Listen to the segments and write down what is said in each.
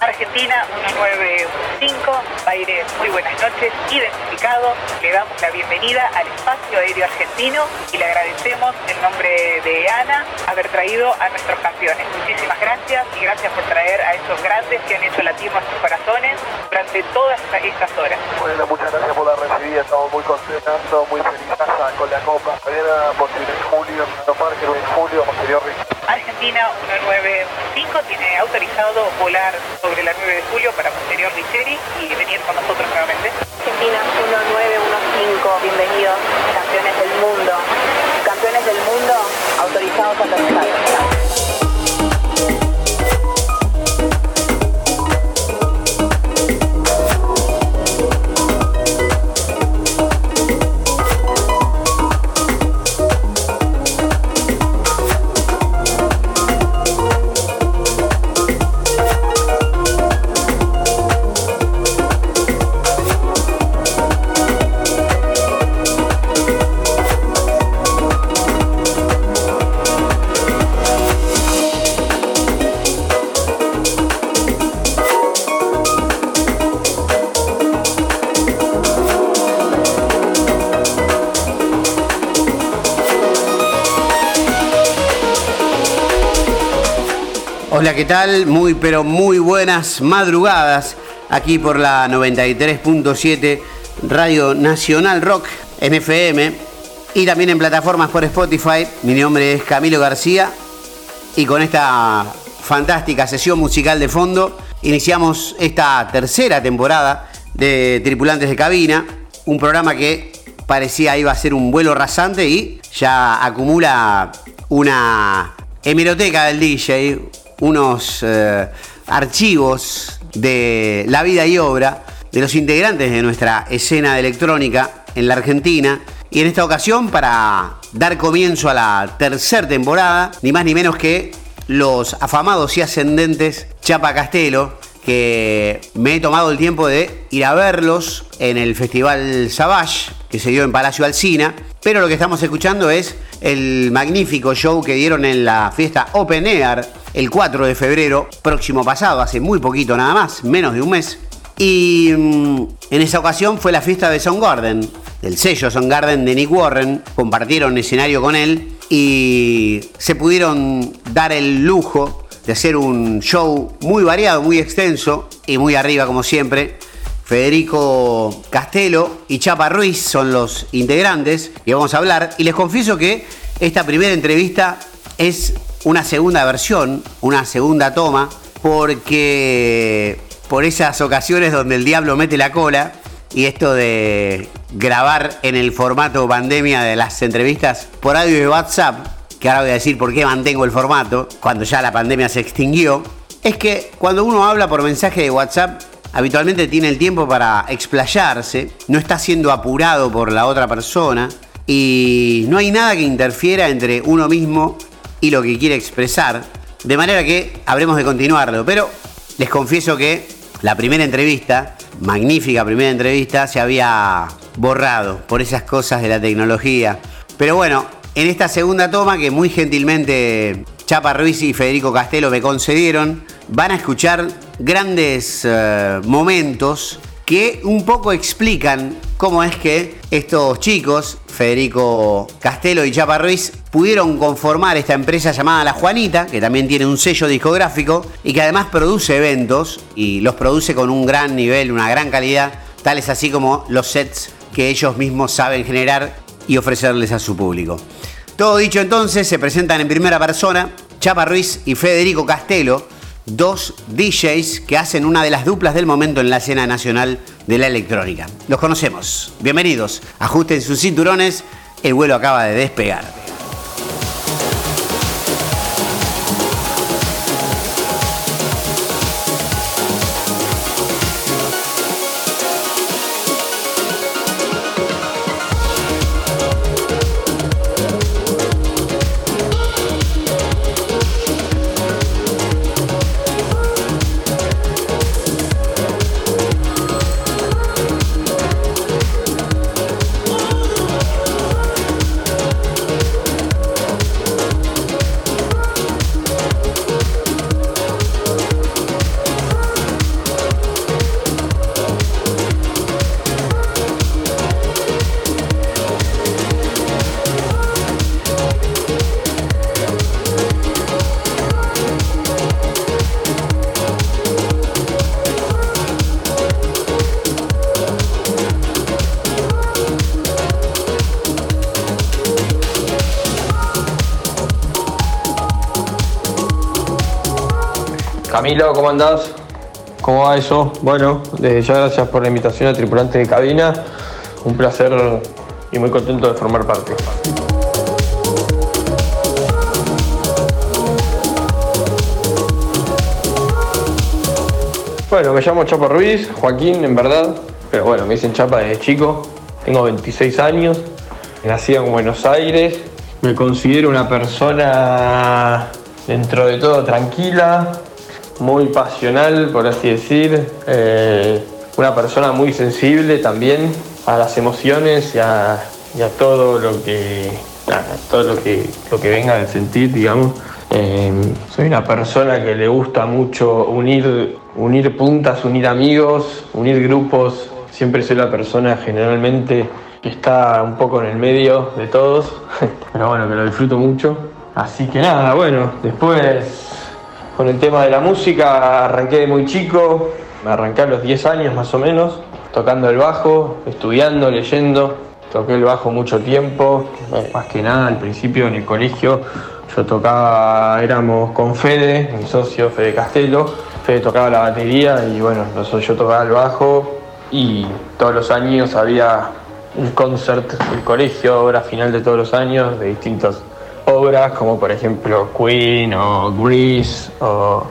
Argentina 195, aire, muy buenas noches, identificado. Le damos la bienvenida al espacio aéreo argentino y le agradecemos en nombre de Ana haber traído a nuestros campeones. Muchísimas gracias y gracias por traer a esos grandes que han hecho latir nuestros corazones durante todas estas horas. Bueno, muchas gracias por la recibida, estamos muy contentos, muy felices con la Copa. Mañana en julio, en Parque en julio, Argentina 195 tiene autorizado volar sobre la 9 de julio para posterior Richeri y venir con nosotros nuevamente. Argentina 1915, bienvenidos, campeones del mundo. Campeones del mundo autorizados a aterrizar. Hola, ¿qué tal? Muy, pero muy buenas madrugadas aquí por la 93.7 Radio Nacional Rock NFM y también en plataformas por Spotify. Mi nombre es Camilo García y con esta fantástica sesión musical de fondo iniciamos esta tercera temporada de Tripulantes de Cabina, un programa que parecía iba a ser un vuelo rasante y ya acumula una hemeroteca del DJ, unos eh, archivos de la vida y obra de los integrantes de nuestra escena de electrónica en la Argentina. Y en esta ocasión, para dar comienzo a la tercera temporada, ni más ni menos que los afamados y ascendentes Chapa Castelo, que me he tomado el tiempo de ir a verlos en el Festival Savage, que se dio en Palacio Alcina. Pero lo que estamos escuchando es el magnífico show que dieron en la fiesta Open Air el 4 de febrero próximo pasado, hace muy poquito nada más, menos de un mes. Y mm, en esa ocasión fue la fiesta de Soundgarden, del sello Soundgarden de Nick Warren. Compartieron escenario con él y se pudieron dar el lujo de hacer un show muy variado, muy extenso y muy arriba como siempre. Federico Castelo y Chapa Ruiz son los integrantes y vamos a hablar. Y les confieso que esta primera entrevista es una segunda versión, una segunda toma, porque por esas ocasiones donde el diablo mete la cola y esto de grabar en el formato pandemia de las entrevistas por audio de WhatsApp, que ahora voy a decir por qué mantengo el formato cuando ya la pandemia se extinguió, es que cuando uno habla por mensaje de WhatsApp habitualmente tiene el tiempo para explayarse, no está siendo apurado por la otra persona y no hay nada que interfiera entre uno mismo y lo que quiere expresar, de manera que habremos de continuarlo. Pero les confieso que la primera entrevista, magnífica primera entrevista, se había borrado por esas cosas de la tecnología. Pero bueno, en esta segunda toma que muy gentilmente Chapa Ruiz y Federico Castelo me concedieron, van a escuchar grandes eh, momentos que un poco explican cómo es que estos chicos, Federico Castelo y Chapa Ruiz, pudieron conformar esta empresa llamada La Juanita, que también tiene un sello discográfico y que además produce eventos y los produce con un gran nivel, una gran calidad, tales así como los sets que ellos mismos saben generar y ofrecerles a su público. Todo dicho entonces, se presentan en primera persona Chapa Ruiz y Federico Castelo, dos DJs que hacen una de las duplas del momento en la escena nacional de la electrónica. Los conocemos. Bienvenidos. Ajusten sus cinturones. El vuelo acaba de despegar. ¿Cómo andás? ¿Cómo va eso? Bueno, desde ya gracias por la invitación a tripulante de cabina. Un placer y muy contento de formar parte. Bueno, me llamo Chapa Ruiz, Joaquín en verdad, pero bueno, me dicen Chapa desde chico. Tengo 26 años, nací en Buenos Aires. Me considero una persona dentro de todo tranquila, muy pasional, por así decir. Eh, una persona muy sensible también a las emociones y a, todo lo que todo lo que, lo que venga del sentir, digamos. Eh, soy una persona que le gusta mucho unir, unir puntas, unir amigos, unir grupos. Siempre soy la persona generalmente que está un poco en el medio de todos, pero bueno, que lo disfruto mucho. Así que nada, bueno, después con el tema de la música arranqué de muy chico, me arranqué a los 10 años más o menos, tocando el bajo, estudiando, leyendo. Toqué el bajo mucho tiempo, eh, más que nada al principio en el colegio. Yo tocaba, éramos con Fede, mi socio Fede Castelo. Fede tocaba la batería y bueno, yo tocaba el bajo y todos los años había un concert del colegio, obra final de todos los años, de distintos como por ejemplo Queen o Grease o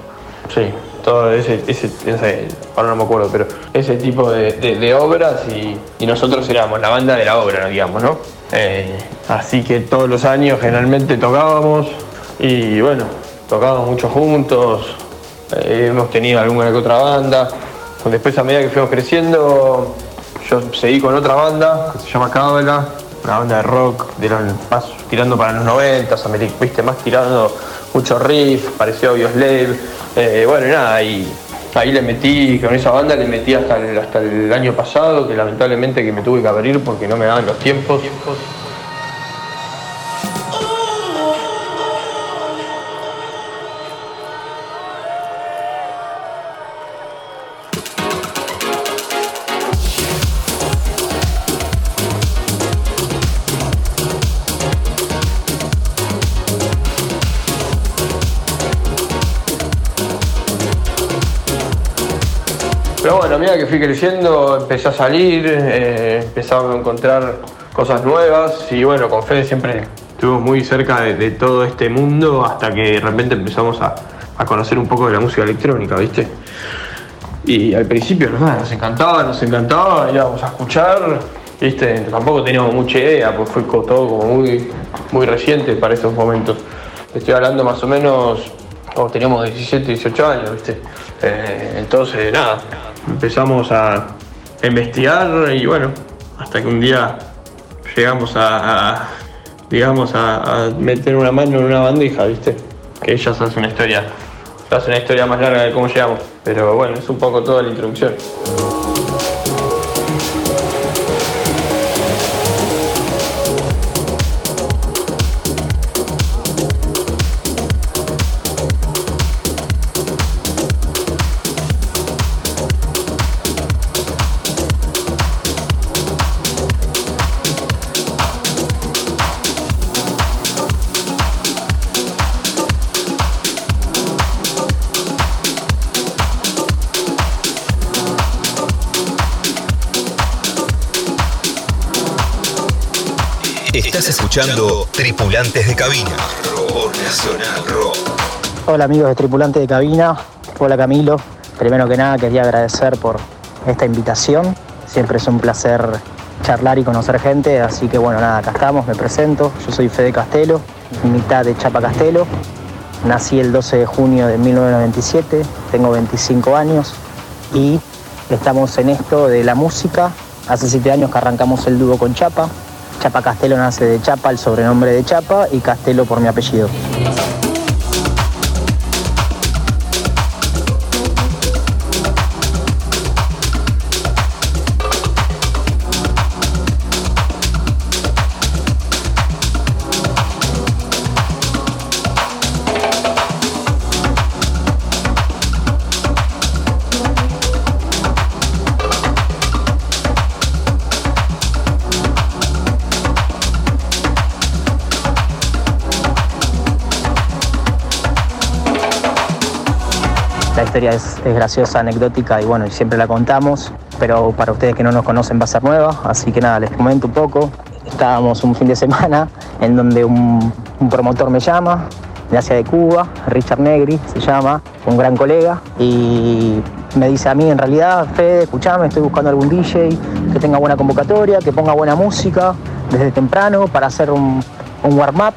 sí, todo ese, ese, ahora no me acuerdo, pero ese tipo de, obras y, nosotros éramos la banda de la obra, digamos, ¿no? Eh, así que todos los años generalmente tocábamos y bueno, tocábamos mucho juntos, eh, hemos tenido alguna que otra banda. Después a medida que fuimos creciendo, yo seguí con otra banda que se llama Cábala, una banda de rock, de más tirando para los 90, viste, más tirando mucho riff, pareció Bioslave. Eh, bueno, nada, y ahí le metí, con esa banda le metí hasta el, hasta el año pasado, que lamentablemente que me tuve que abrir porque no me daban los tiempos. Creciendo empecé a salir, eh, a encontrar cosas nuevas y bueno, con Fede siempre estuvimos muy cerca de, todo este mundo hasta que de repente empezamos a, conocer un poco de la música electrónica, ¿viste? Y al principio nos encantaba, nos encantaba, íbamos a escuchar, ¿viste? Tampoco teníamos mucha idea, pues fue todo como muy, muy reciente para esos momentos. Estoy hablando más o menos cuando teníamos 17, 18 años, ¿viste? Eh, entonces, nada, empezamos a investigar y bueno, hasta que un día llegamos a, digamos, a, meter una mano en una bandeja, ¿viste? Que ellas hacen una historia, hace una historia más larga de cómo llegamos, pero bueno, es un poco toda la introducción. Escuchando Tripulantes de Cabina. Hola amigos de Tripulantes de Cabina. Hola Camilo. Primero que nada quería agradecer por esta invitación. Siempre es un placer charlar y conocer gente, así que bueno, nada, acá estamos, me presento. Yo soy Fede Castelo, mitad de Chapa Castelo. Nací el 12 de junio de 1997, tengo 25 años y estamos en esto de la música. Hace 7 años que arrancamos el dúo con Chapa, Chapa Castelo nace de Chapa, el sobrenombre de Chapa, y Castelo por mi apellido. Historia es, graciosa, anecdótica y bueno, siempre la contamos, pero para ustedes que no nos conocen va a ser nueva, así que nada, les comento un poco. Estábamos un fin de semana en donde un, promotor me llama, de Asia de Cuba, Richard Negri se llama, un gran colega, y me dice a mí en realidad, Fede, escuchame, estoy buscando algún DJ que tenga buena convocatoria, que ponga buena música desde temprano para hacer un, un warm-up.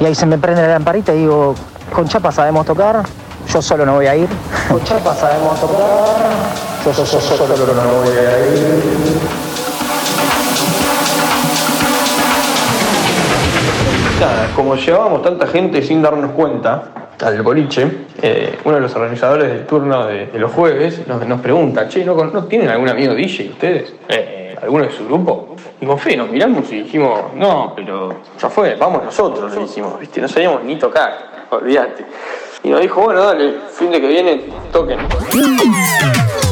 Y ahí se me prende la lamparita y digo, con Chapa sabemos tocar, yo solo no voy a ir. Con Chapa sabemos tocar, yo, solo no voy a ir. como llevábamos tanta gente sin darnos cuenta al boliche, eh, uno de los organizadores del turno de, los jueves nos, pregunta, che, ¿no, ¿no, tienen algún amigo DJ ustedes? Eh, ¿Alguno de su grupo? Y con fe nos miramos y dijimos, no, pero ya fue, vamos nosotros, le dijimos, ¿viste? no sabíamos ni tocar, olvídate. Y nos dijo, bueno, dale, fin de que viene, toquen.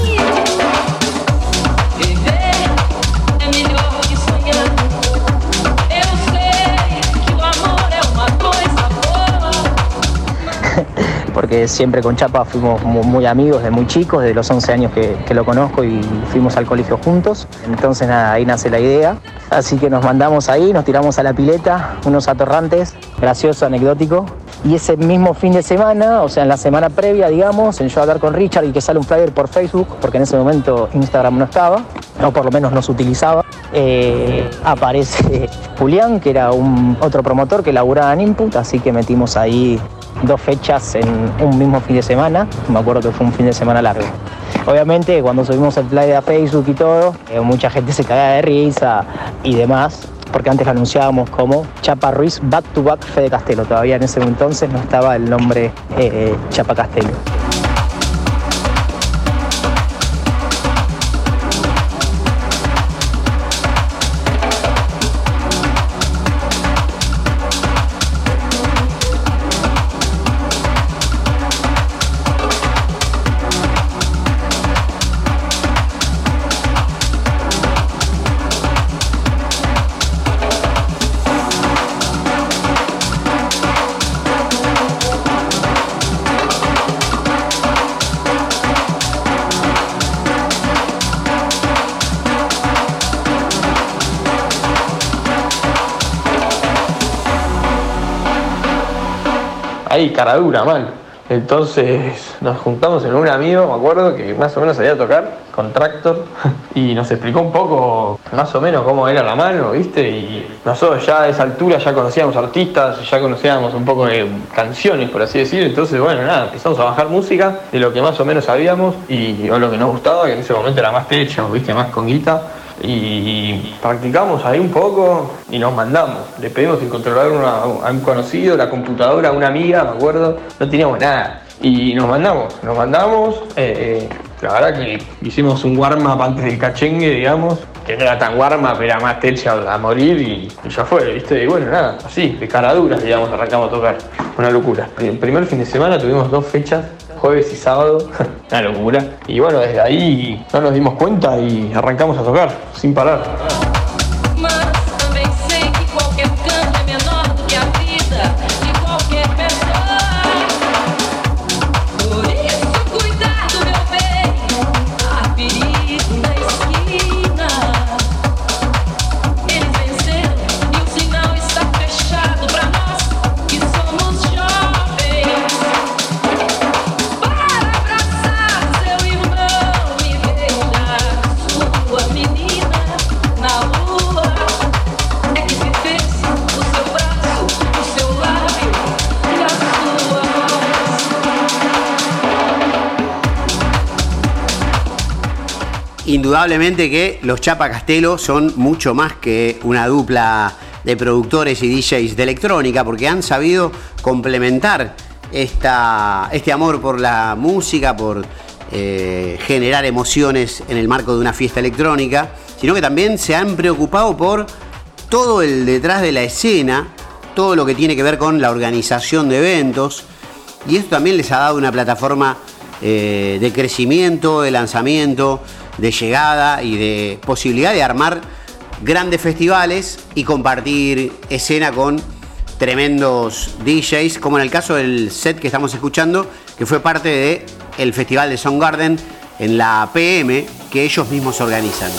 porque siempre con Chapa fuimos muy amigos de muy chicos, de los 11 años que, lo conozco y fuimos al colegio juntos. Entonces nada, ahí nace la idea. Así que nos mandamos ahí, nos tiramos a la pileta, unos atorrantes, gracioso, anecdótico. Y ese mismo fin de semana, o sea, en la semana previa, digamos, en yo hablar con Richard y que sale un flyer por Facebook, porque en ese momento Instagram no estaba, o por lo menos no se utilizaba, eh, aparece Julián, que era un otro promotor que laburaba en Input, así que metimos ahí dos fechas en un mismo fin de semana. Me acuerdo que fue un fin de semana largo. Obviamente cuando subimos el play a Facebook y todo, eh, mucha gente se cagaba de risa y demás, porque antes lo anunciábamos como Chapa Ruiz Back to Back Fede Castelo. Todavía en ese entonces no estaba el nombre eh, Chapa Castelo. Ahí, cara dura, mal. Entonces nos juntamos en un amigo, me acuerdo, que más o menos sabía tocar con Tractor y nos explicó un poco más o menos cómo era la mano, ¿viste? Y nosotros ya a esa altura ya conocíamos artistas, ya conocíamos un poco de canciones, por así decir. Entonces, bueno, nada, empezamos a bajar música de lo que más o menos sabíamos y o lo que nos gustaba, que en ese momento era más techo, ¿viste? Más con guita y practicamos ahí un poco y nos mandamos. Le pedimos el controlador a un conocido, la computadora a una amiga, me acuerdo, no teníamos nada. Y nos mandamos, nos mandamos. Eh, la verdad que hicimos un warm-up antes del cachengue, digamos, que no era tan warm-up, era más techa a morir y, ya fue, ¿viste? Y bueno, nada, así, de cara duras, digamos, arrancamos a tocar. Una locura. El primer fin de semana tuvimos dos fechas jueves y sábado, una locura. Y bueno, desde ahí no nos dimos cuenta y arrancamos a tocar sin parar. Indudablemente que los Chapa Castelo son mucho más que una dupla de productores y DJs de electrónica, porque han sabido complementar esta, este amor por la música, por eh, generar emociones en el marco de una fiesta electrónica, sino que también se han preocupado por todo el detrás de la escena, todo lo que tiene que ver con la organización de eventos, y esto también les ha dado una plataforma eh, de crecimiento, de lanzamiento, de llegada y de posibilidad de armar grandes festivales y compartir escena con tremendos DJs, como en el caso del set que estamos escuchando, que fue parte de el Festival de Garden en la PM que ellos mismos organizan.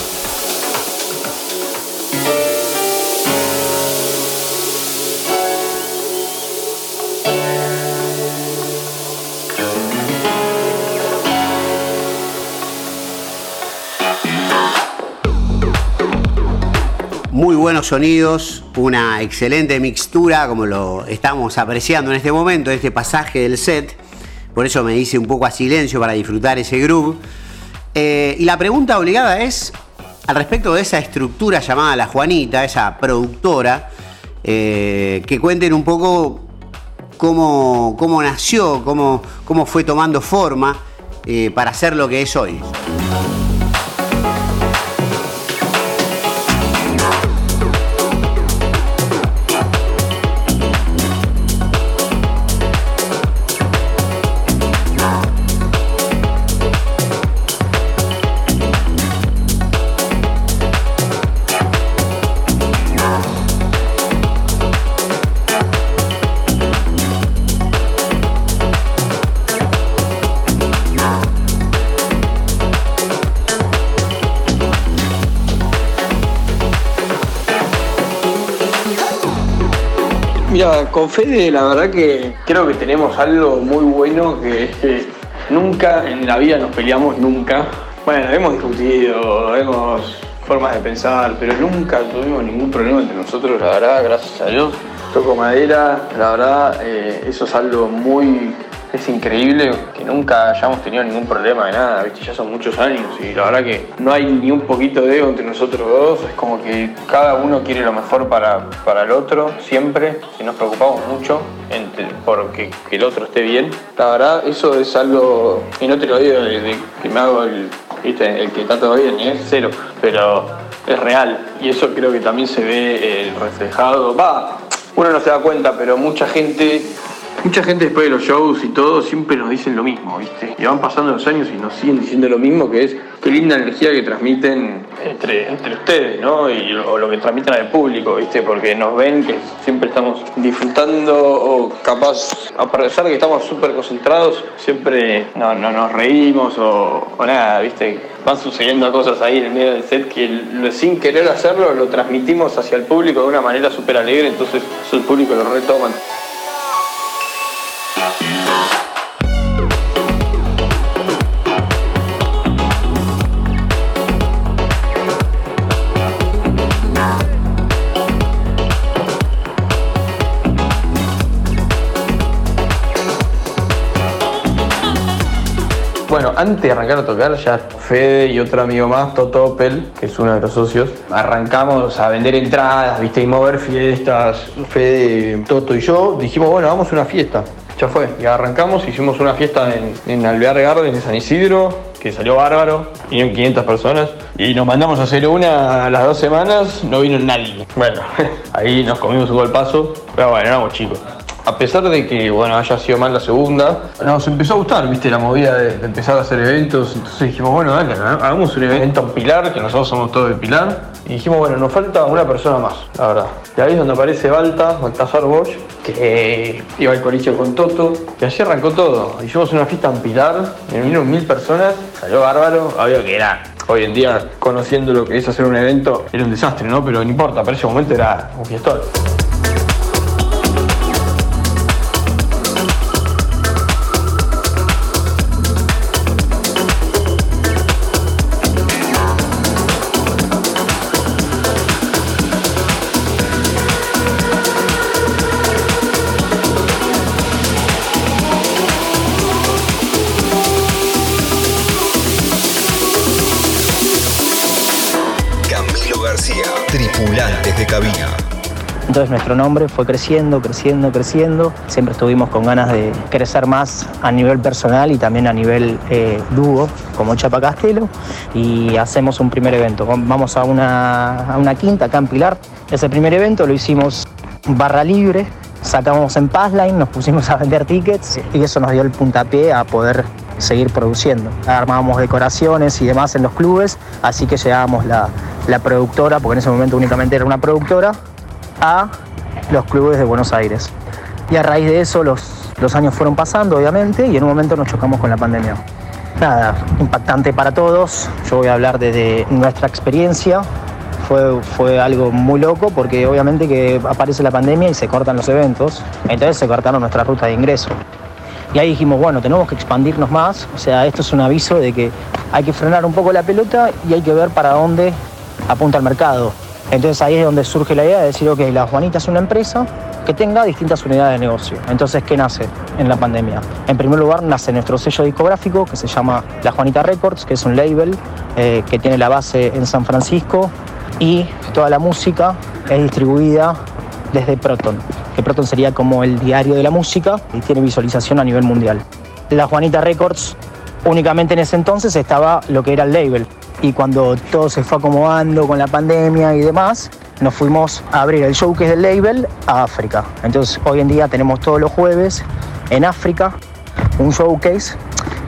Buenos sonidos, una excelente mixtura, como lo estamos apreciando en este momento, este pasaje del set. Por eso me hice un poco a silencio para disfrutar ese groove. Eh, y la pregunta obligada es, al respecto de esa estructura llamada La Juanita, esa productora, eh, que cuenten un poco cómo, cómo nació, cómo, cómo, fue tomando forma eh, para ser lo que es hoy. Con Fede la verdad que creo que tenemos algo muy bueno que es que nunca en la vida nos peleamos, nunca. Bueno, hemos discutido, hemos formas de pensar, pero nunca tuvimos ningún problema entre nosotros, la verdad, gracias a Dios. Toco madera, la verdad, eh, eso es algo muy es increíble que nunca hayamos tenido ningún problema de nada, ¿viste? ya son muchos años y la verdad que no hay ni un poquito de entre nosotros dos, es como que cada uno quiere lo mejor para, para el otro, siempre, y nos preocupamos mucho entre, por que, el otro esté bien. La verdad, eso es algo, y no te lo digo de, que me hago el, ¿viste? el que está todo bien, es cero, pero es real y eso creo que también se ve eh, reflejado, va, uno no se da cuenta, pero mucha gente Mucha gente después de los shows y todo siempre nos dicen lo mismo, ¿viste? Y van pasando los años y nos siguen diciendo lo mismo, que es qué linda energía que transmiten entre, ustedes, ¿no? Y, lo que transmiten al público, ¿viste? Porque nos ven que siempre estamos disfrutando o capaz, a pesar de que estamos súper concentrados, siempre no, nos reímos o, nada, ¿viste? Van sucediendo cosas ahí en el medio del set que sin querer hacerlo lo transmitimos hacia el público de una manera súper alegre, entonces el público lo retoman. Bueno, antes de arrancar a tocar, ya Fede y otro amigo más, Toto Opel, que es uno de los socios, arrancamos a vender entradas, viste, y mover fiestas. Fede, Toto y yo dijimos, bueno, vamos a una fiesta. Ya fue, y arrancamos, hicimos una fiesta en, en Alvear Garden, en San Isidro, que salió bárbaro, vinieron 500 personas, y nos mandamos a hacer una a las dos semanas, no vino nadie. Bueno, ahí nos comimos un golpazo, pero bueno, éramos chicos a pesar de que bueno haya sido mal la segunda, nos empezó a gustar, viste, la movida de, empezar a hacer eventos. Entonces dijimos, bueno, dale, hagamos un evento en Pilar, que nosotros somos todos de Pilar. Y dijimos, bueno, nos falta una persona más, la verdad. Y ahí es donde aparece Balta, Baltasar Bosch, que iba al colegio con Toto. Y así arrancó todo. Hicimos una fiesta en Pilar, vinieron mil personas, salió bárbaro, obvio que era hoy en día, conociendo lo que es hacer un evento, era un desastre, ¿no? Pero no importa, para ese momento era un fiestón. Entonces nuestro nombre fue creciendo, creciendo, creciendo. Siempre estuvimos con ganas de crecer más a nivel personal y también a nivel eh, dúo, como Chapa Castelo. Y hacemos un primer evento. Vamos a una, a una quinta acá en Pilar. Ese primer evento lo hicimos barra libre, sacamos en Passline, nos pusimos a vender tickets y eso nos dio el puntapié a poder seguir produciendo. Armábamos decoraciones y demás en los clubes, así que llevábamos la, la productora, porque en ese momento únicamente era una productora, a los clubes de Buenos Aires. Y a raíz de eso los, Los años fueron pasando, obviamente, y en un momento nos chocamos con la pandemia. Nada, impactante para todos. Yo voy a hablar desde nuestra experiencia. Fue, fue algo muy loco porque obviamente que aparece la pandemia y se cortan los eventos. Entonces se cortaron nuestra ruta de ingreso. Y ahí dijimos, bueno, tenemos que expandirnos más. O sea, esto es un aviso de que hay que frenar un poco la pelota y hay que ver para dónde apunta el mercado. Entonces ahí es donde surge la idea de decir, ok, la Juanita es una empresa que tenga distintas unidades de negocio. Entonces, ¿qué nace en la pandemia? En primer lugar, nace nuestro sello discográfico que se llama La Juanita Records, que es un label eh, que tiene la base en San Francisco y toda la música es distribuida desde Proton, que Proton sería como el diario de la música y tiene visualización a nivel mundial. La Juanita Records únicamente en ese entonces estaba lo que era el label y cuando todo se fue acomodando con la pandemia y demás, nos fuimos a abrir el showcase del label a África. Entonces hoy en día tenemos todos los jueves en África un showcase.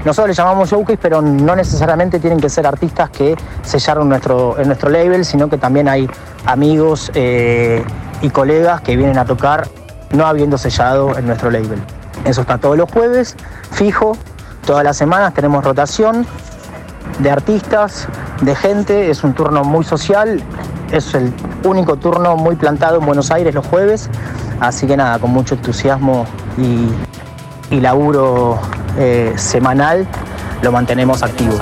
Nosotros le llamamos showcase, pero no necesariamente tienen que ser artistas que sellaron nuestro, en nuestro label, sino que también hay amigos eh, y colegas que vienen a tocar no habiendo sellado en nuestro label. Eso está todos los jueves, fijo, todas las semanas tenemos rotación de artistas, de gente, es un turno muy social, es el único turno muy plantado en Buenos Aires los jueves, así que nada, con mucho entusiasmo y, y laburo eh, semanal lo mantenemos activo.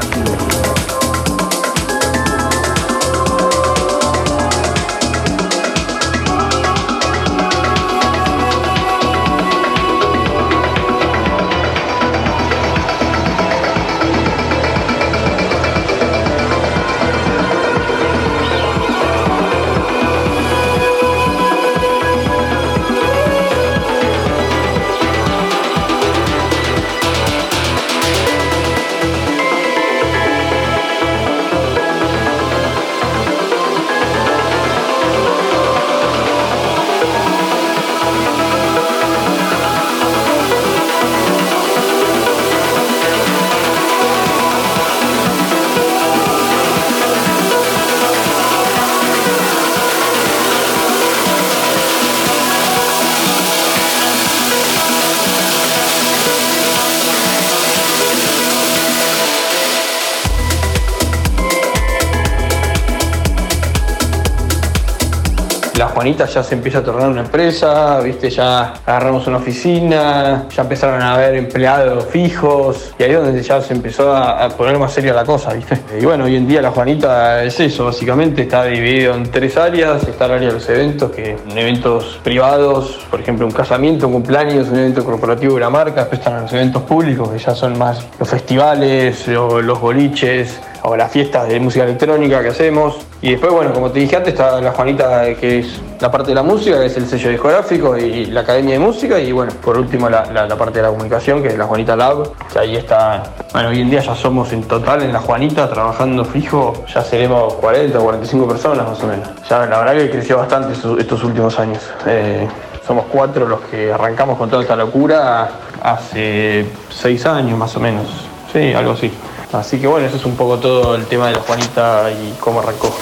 Juanita ya se empieza a tornar una empresa, viste, ya agarramos una oficina, ya empezaron a haber empleados fijos, y ahí es donde ya se empezó a, poner más seria la cosa, viste. Y bueno, hoy en día la Juanita es eso, básicamente está dividido en tres áreas, está el área de los eventos, que en eventos privados, por ejemplo un casamiento, un cumpleaños, un evento corporativo de la marca, después están los eventos públicos, que ya son más los festivales, los boliches, o las fiestas de música electrónica que hacemos. Y después, bueno, como te dije antes, está la Juanita, que es la parte de la música, que es el sello discográfico y la Academia de Música. Y bueno, por último, la, parte de la comunicación, que es la Juanita Lab, que ahí está. Bueno, hoy en día ya somos en total en la Juanita, trabajando fijo, ya seremos 40 o 45 personas más o menos. Ya la verdad que creció bastante estos, últimos años. Eh, somos cuatro los que arrancamos con toda esta locura hace seis años más o menos. Sí, algo así. Así que bueno, eso es un poco todo el tema de la Juanita y cómo arrancó.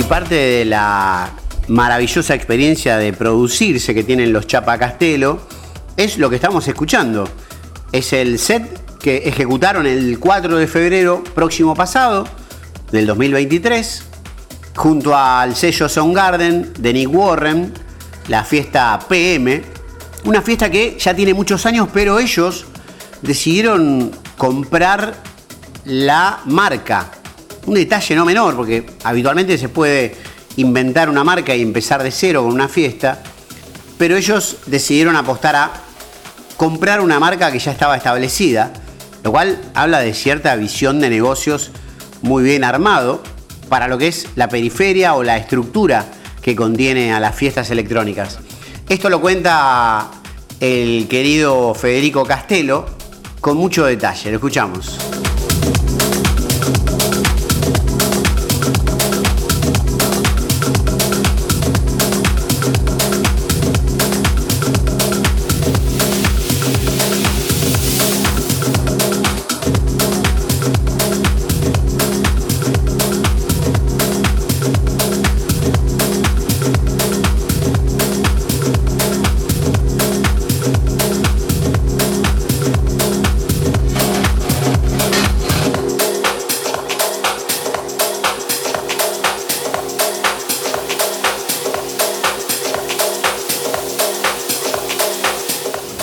Parte de la maravillosa experiencia de producirse que tienen los Chapa Castelo es lo que estamos escuchando. Es el set que ejecutaron el 4 de febrero próximo pasado del 2023 junto al sello Soundgarden de Nick Warren, la fiesta PM, una fiesta que ya tiene muchos años, pero ellos decidieron comprar la marca un detalle no menor, porque habitualmente se puede inventar una marca y empezar de cero con una fiesta, pero ellos decidieron apostar a comprar una marca que ya estaba establecida, lo cual habla de cierta visión de negocios muy bien armado para lo que es la periferia o la estructura que contiene a las fiestas electrónicas. Esto lo cuenta el querido Federico Castelo con mucho detalle. Lo escuchamos.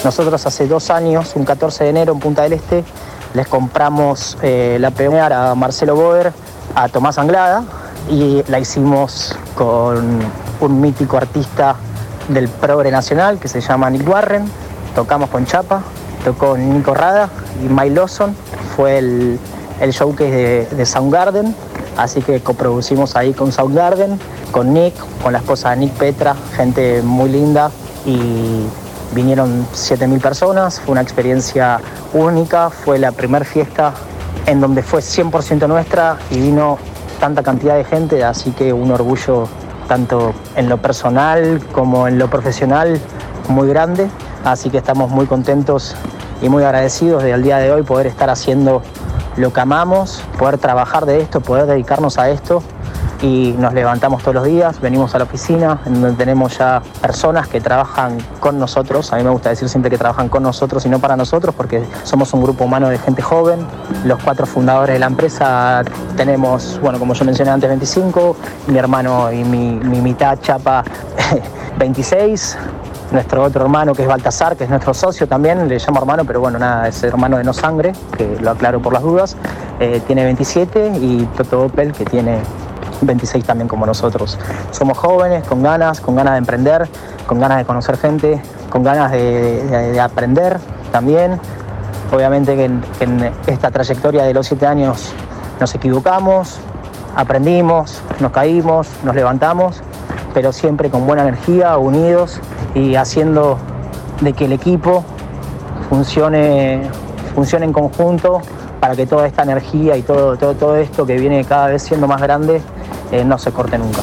Nosotros hace dos años, un 14 de enero en Punta del Este, les compramos eh, la primera a Marcelo Boer, a Tomás Anglada y la hicimos con un mítico artista del progre nacional que se llama Nick Warren. Tocamos con Chapa, tocó Nico Rada y Mike Lawson. Fue el, el showcase de, de Soundgarden, así que coproducimos ahí con Soundgarden, con Nick, con la esposa de Nick Petra, gente muy linda y Vinieron 7.000 personas, fue una experiencia única, fue la primera fiesta en donde fue 100% nuestra y vino tanta cantidad de gente, así que un orgullo tanto en lo personal como en lo profesional muy grande, así que estamos muy contentos y muy agradecidos de al día de hoy poder estar haciendo lo que amamos, poder trabajar de esto, poder dedicarnos a esto y nos levantamos todos los días, venimos a la oficina, en donde tenemos ya personas que trabajan con nosotros. A mí me gusta decir siempre que trabajan con nosotros y no para nosotros, porque somos un grupo humano de gente joven. Los cuatro fundadores de la empresa tenemos, bueno, como yo mencioné antes, 25, mi hermano y mi, mi mitad Chapa 26, nuestro otro hermano que es Baltasar, que es nuestro socio también, le llamo hermano, pero bueno, nada, es hermano de no sangre, que lo aclaro por las dudas, eh, tiene 27 y Toto Opel que tiene 26 también como nosotros. Somos jóvenes, con ganas, con ganas de emprender, con ganas de conocer gente, con ganas de, aprender también. Obviamente que en, esta trayectoria de los siete años nos equivocamos, aprendimos, nos caímos, nos levantamos, pero siempre con buena energía, unidos y haciendo de que el equipo funcione, funcione en conjunto para que toda esta energía y todo, todo, todo esto que viene cada vez siendo más grande eh, no se corte nunca.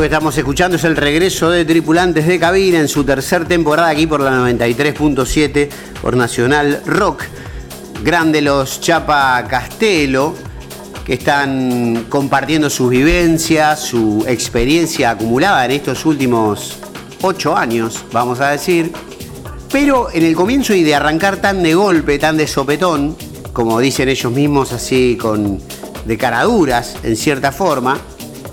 Que estamos escuchando es el regreso de Tripulantes de Cabina en su tercera temporada aquí por la 93.7 por Nacional Rock. Grande los Chapa Castelo, que están compartiendo sus vivencias, su experiencia acumulada en estos últimos ocho años, vamos a decir. Pero en el comienzo y de arrancar tan de golpe, tan de sopetón, como dicen ellos mismos, así con de caraduras, en cierta forma.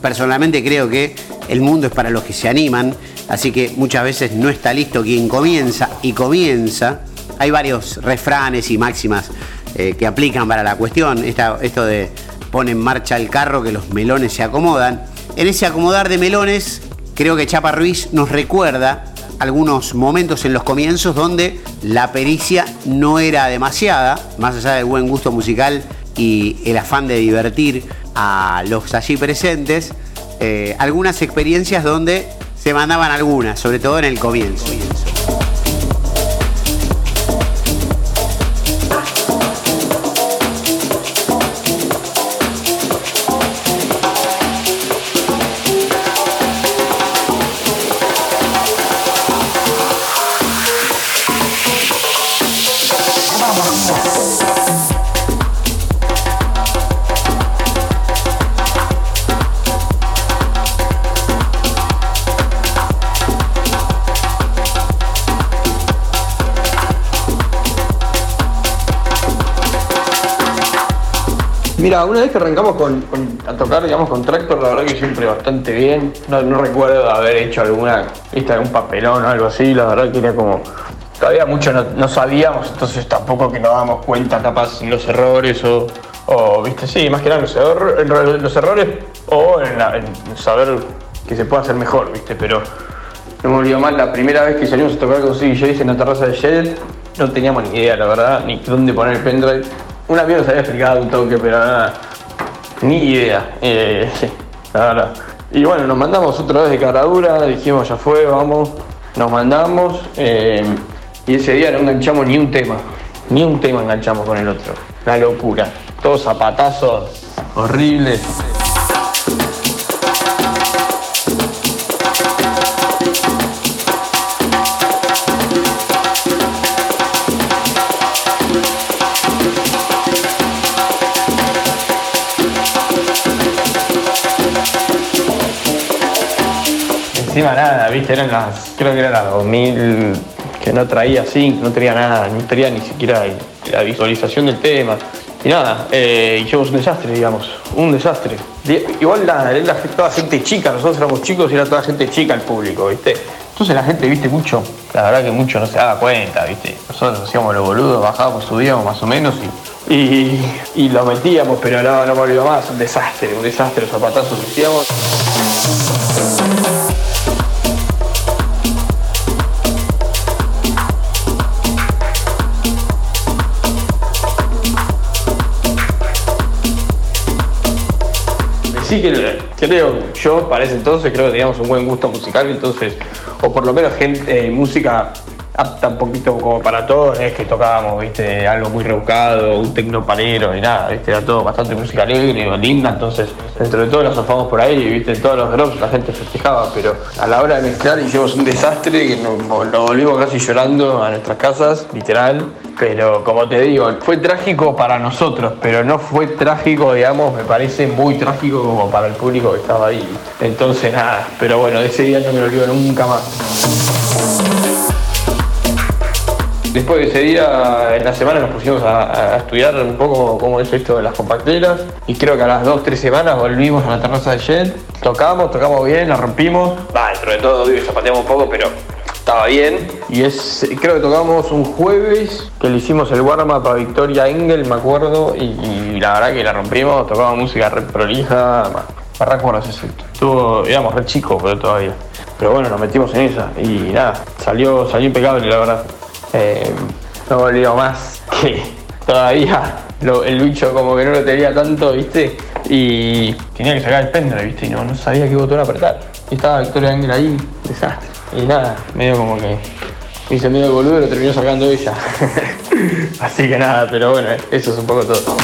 Personalmente creo que el mundo es para los que se animan, así que muchas veces no está listo quien comienza y comienza. Hay varios refranes y máximas eh, que aplican para la cuestión. esto de pone en marcha el carro que los melones se acomodan. En ese acomodar de melones, creo que Chapa Ruiz nos recuerda algunos momentos en los comienzos donde la pericia no era demasiada, más allá del buen gusto musical y el afán de divertir a los allí presentes, eh, algunas experiencias donde se mandaban algunas, sobre todo en el comienzo. Mira, una vez que arrancamos con, a tocar, digamos, con Tractor, la verdad que siempre bastante bien. No, recuerdo haber hecho alguna, viste, algún papelón o algo así, la verdad que era como. Todavía mucho no, sabíamos, entonces tampoco que nos damos cuenta capaz en los errores o, viste, sí, más que nada los, los errores o en, saber que se puede hacer mejor, viste, pero no me olvido mal, la primera vez que salimos a tocar con CDJ en la terraza de Jet, no teníamos ni idea, la verdad, ni dónde poner el pendrive un amigo se había explicado un toque, pero nada, ni idea. Eh, sí, la verdad. Y bueno, nos mandamos otra vez de caradura, dijimos ya fue, vamos, nos mandamos eh, y ese día no enganchamos ni un tema, ni un tema enganchamos con el otro. Una locura, todos zapatazos horribles. Encima nada, viste, eran las, creo que eran las 2000, que no traía sync, no tenía nada, no tenía ni siquiera la visualización del tema. Y nada, eh, hicimos un desastre, digamos, un desastre. Igual la, la, toda gente chica, nosotros éramos chicos y era toda gente chica el público, ¿viste? Entonces la gente, viste, mucho, la verdad que mucho no se daba cuenta, viste. Nosotros hacíamos los boludos, bajábamos, subíamos más o menos y, y, lo metíamos, pero no, no me olvido más, un desastre, un desastre, los zapatazos que hacíamos. Sí que creo, yo para ese entonces creo que teníamos un buen gusto musical, entonces, o por lo menos gente, eh, música apta poquito como para todos, es que tocábamos, viste, algo muy rebuscado, un tecnopalero y nada, viste, era todo bastante música alegre, linda, entonces dentro de todo nos afamos por ahí, viste, todos los drops la gente festejaba, pero a la hora de mezclar hicimos un desastre que nos, nos volvimos casi llorando a nuestras casas, literal, pero como te digo, fue trágico para nosotros, pero no fue trágico, digamos, me parece muy trágico como para el público que estaba ahí. Entonces nada, pero bueno, ese día no me lo olvido nunca más. Después de ese día, en la semana nos pusimos a, estudiar un poco cómo es esto de las compacteras y creo que a las dos, tres semanas volvimos a la terraza de Jet, tocamos, tocamos bien, la rompimos, va, dentro de todo, digo, zapateamos un poco, pero estaba bien. Y es, creo que tocamos un jueves que le hicimos el warm-up a Victoria Engel, me acuerdo, y, la verdad que la rompimos, tocamos música re prolija, recuerdo ese Estuvo, éramos re chicos, pero todavía. Pero bueno, nos metimos en esa y nada, salió, salió impecable la verdad. Eh, no volvió más que todavía el bicho como que no lo tenía tanto, ¿viste? Y tenía que sacar el pendrive, ¿viste? Y no, no sabía qué botón apretar. Y estaba Victoria Ángel ahí, desastre. Y nada, medio como que hice medio boludo y lo terminó sacando ella. Así que nada, pero bueno, eso es un poco todo.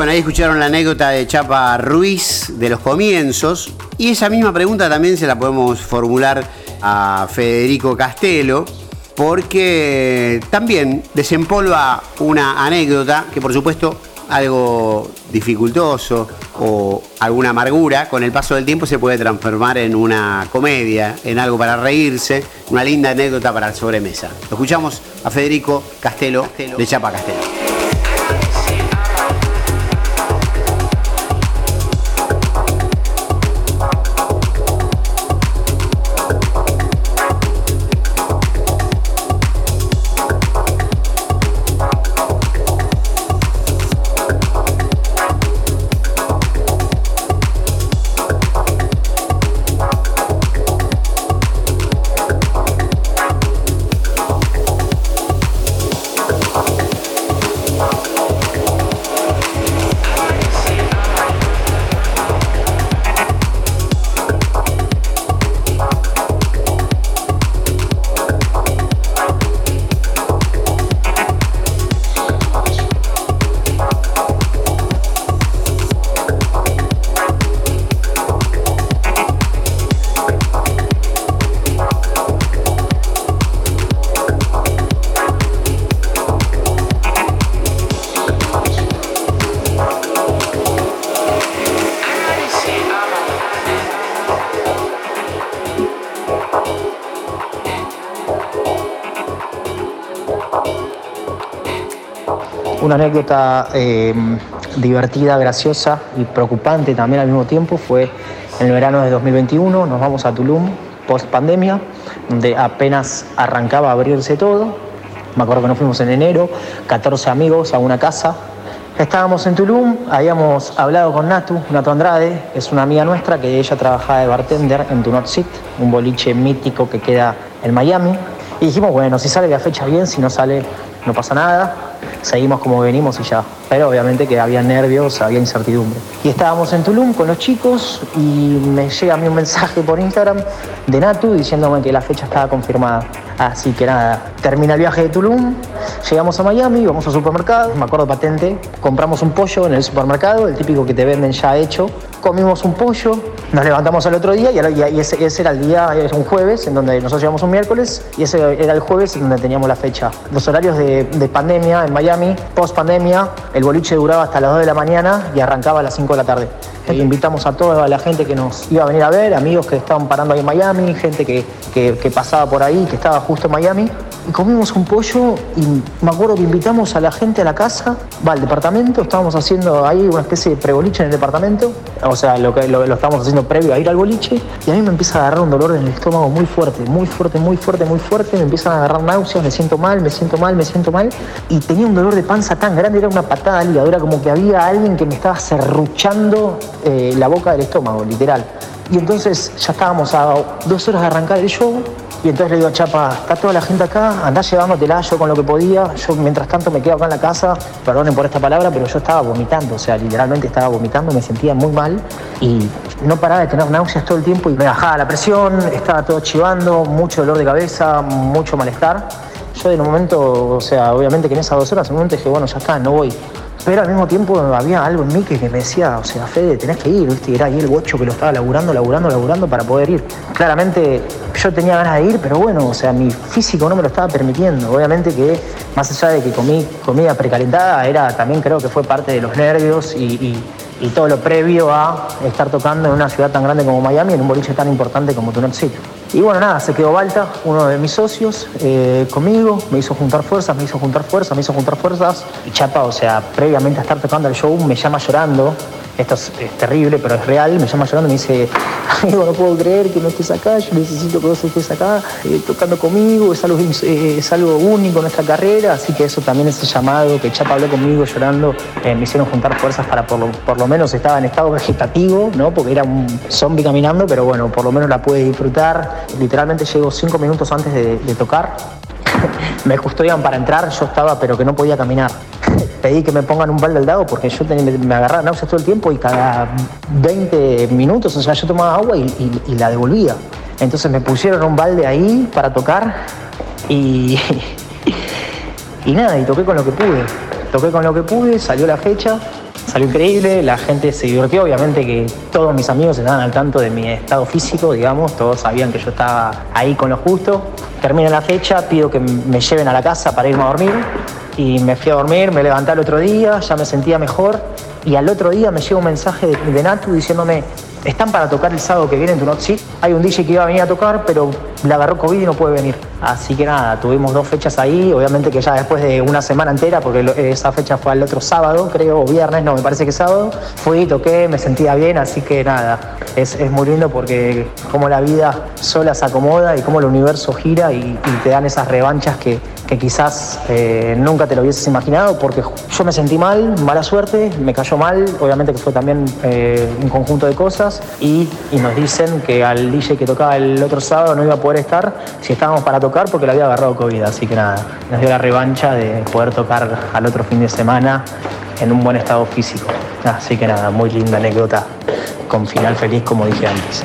Bueno, ahí escucharon la anécdota de Chapa Ruiz de los comienzos y esa misma pregunta también se la podemos formular a Federico Castelo porque también desempolva una anécdota que por supuesto algo dificultoso o alguna amargura, con el paso del tiempo se puede transformar en una comedia, en algo para reírse, una linda anécdota para la sobremesa. Lo escuchamos a Federico Castelo de Chapa Castelo. Una anécdota eh, divertida, graciosa y preocupante también al mismo tiempo fue en el verano de 2021, nos vamos a Tulum post pandemia, donde apenas arrancaba a abrirse todo. Me acuerdo que nos fuimos en enero, 14 amigos a una casa. Estábamos en Tulum, habíamos hablado con Natu, Natu Andrade, es una amiga nuestra que ella trabajaba de bartender en Do Not Sit, un boliche mítico que queda en Miami. Y dijimos, bueno, si sale la fecha bien, si no sale, no pasa nada seguimos como venimos y ya. Pero obviamente que había nervios, había incertidumbre. Y estábamos en Tulum con los chicos y me llega a mí un mensaje por Instagram de Natu diciéndome que la fecha estaba confirmada. Así que nada, termina el viaje de Tulum, llegamos a Miami, vamos al supermercado, me acuerdo patente, compramos un pollo en el supermercado, el típico que te venden ya hecho, comimos un pollo, nos levantamos al otro día y, ese, era el día, era un jueves, en donde nosotros llegamos un miércoles y ese era el jueves en donde teníamos la fecha. Los horarios de, pandemia en Miami, post pandemia, el boliche duraba hasta las 2 de la mañana y arrancaba a las 5 de la tarde. invitamos a toda la gente que nos iba a venir a ver, amigos que estaban parando ahí en Miami, gente que, que pasaba por ahí, que estaba justo en Miami comimos un pollo y me acuerdo que invitamos a la gente a la casa, va al departamento, estábamos haciendo ahí una especie de pregoliche en el departamento, o sea, lo, que, lo, estábamos haciendo previo a ir al boliche y a mí me empieza a agarrar un dolor en el estómago muy fuerte, muy fuerte, muy fuerte, muy fuerte, me empiezan a agarrar náuseas, me siento mal, me siento mal, me siento mal y tenía un dolor de panza tan grande, era una patada al hígado, como que había alguien que me estaba serruchando eh, la boca del estómago, literal. Y entonces ya estábamos a dos horas de arrancar el show y entonces le digo a Chapa, está toda la gente acá, andá llevándotela yo con lo que podía. Yo mientras tanto me quedo acá en la casa, perdonen por esta palabra, pero yo estaba vomitando, o sea, literalmente estaba vomitando, me sentía muy mal y no paraba de tener náuseas todo el tiempo y me bajaba la presión, estaba todo chivando, mucho dolor de cabeza, mucho malestar. Yo en un momento, o sea, obviamente que en esas dos horas, en un momento dije, bueno, ya está, no voy. Pero al mismo tiempo había algo en mí que, me decía, o sea, Fede, tenés que ir, ¿viste? Y era ahí el bocho que lo estaba laburando, laburando, laburando para poder ir. Claramente yo tenía ganas de ir, pero bueno, o sea, mi físico no me lo estaba permitiendo. Obviamente que, más allá de que comí comida precalentada, era también creo que fue parte de los nervios y, todo lo previo a estar tocando en una ciudad tan grande como Miami, en un boliche tan importante como Tunot City. Y bueno, nada, se quedó Balta, uno de mis socios, eh, conmigo, me hizo juntar fuerzas, me hizo juntar fuerzas, me hizo juntar fuerzas. Y Chapa, o sea, previamente a estar tocando el show, me llama llorando esto es, terrible, pero es real, me llama llorando y me dice, amigo, no puedo creer que no estés acá, yo necesito que vos estés acá, eh, tocando conmigo, es algo, único en nuestra carrera, así que eso también es el llamado, que Chapa habló conmigo llorando, eh, me hicieron juntar fuerzas para por lo, menos estaba en estado vegetativo, ¿no? porque era un zombie caminando, pero bueno, por lo menos la pude disfrutar, literalmente llego cinco minutos antes de tocar, me custodian para entrar, yo estaba pero que no podía caminar pedí que me pongan un balde al lado porque yo me agarraba náuseas todo el tiempo y cada 20 minutos, o sea, yo tomaba agua y, la devolvía. Entonces me pusieron un balde ahí para tocar y, y nada, y toqué con lo que pude. Toqué con lo que pude, salió la fecha, salió increíble, la gente se divirtió, obviamente que todos mis amigos estaban al tanto de mi estado físico, digamos, todos sabían que yo estaba ahí con lo justo. Termina la fecha, pido que me lleven a la casa para irme a dormir y me fui a dormir, me levanté el otro día, ya me sentía mejor y al otro día me llega un mensaje de, de Natu diciéndome, están para tocar el sábado que viene en tu noche. Sí, hay un DJ que iba a venir a tocar, pero le agarró COVID y no puede venir. Así que nada, tuvimos dos fechas ahí. Obviamente que ya después de una semana entera, porque esa fecha fue el otro sábado, creo, o viernes, no, me parece que sábado. Fui, toqué, me sentía bien, así que nada, es, es muy lindo porque como la vida sola se acomoda y como el universo gira y, y te dan esas revanchas que, que quizás eh, nunca te lo hubieses imaginado, porque yo me sentí mal, mala suerte, me cayó mal, obviamente que fue también eh, un conjunto de cosas, y, y, nos dicen que al DJ que tocaba el otro sábado no iba a poder estar si estábamos para tocar porque le había agarrado COVID, así que nada, nos dio la revancha de poder tocar al otro fin de semana en un buen estado físico. Así que nada, muy linda anécdota, con final feliz como dije antes.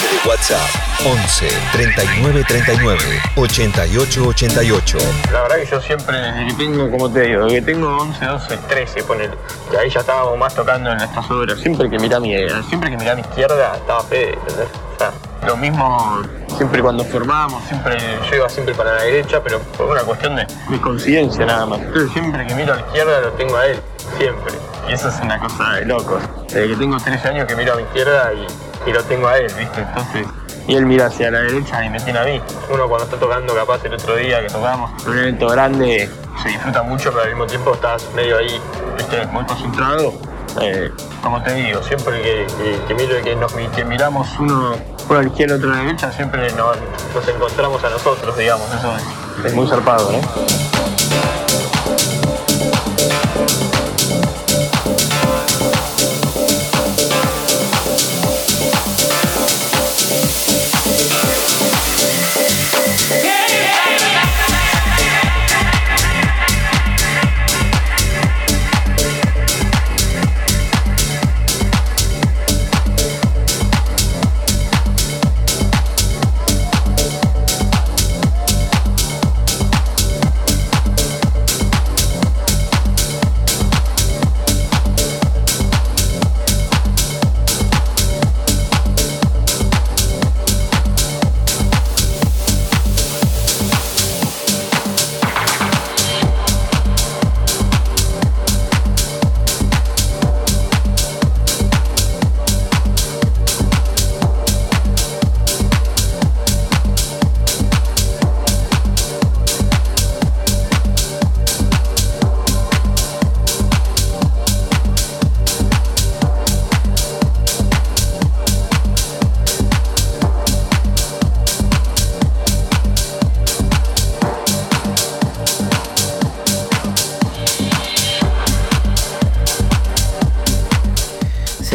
De WhatsApp 11 39 39 88 88. La verdad que yo siempre, tengo, como te digo, que tengo 11, 12, 13, ponele, que ahí ya estábamos más tocando en estas obras. Siempre que mirá a mi, siempre que mirá a mi izquierda estaba Fede. O sea, lo mismo siempre cuando formábamos, siempre yo iba siempre para la derecha, pero por una cuestión de, de conciencia nada más. Entonces siempre que miro a la izquierda lo tengo a él, siempre. Y eso es una cosa de locos. Desde que tengo 13 años que miro a mi izquierda y, y lo tengo a él, ¿viste? Entonces, y él mira hacia la derecha y me tiene a mí. Uno cuando está tocando, capaz el otro día que tocamos, un evento grande, se disfruta mucho, pero al mismo tiempo estás medio ahí, ¿viste? Muy concentrado. Eh, como te digo, siempre que, que, miramos uno por la izquierda, otro a la derecha, siempre nos, encontramos a nosotros, digamos. Eso es, es muy zarpado, ¿no?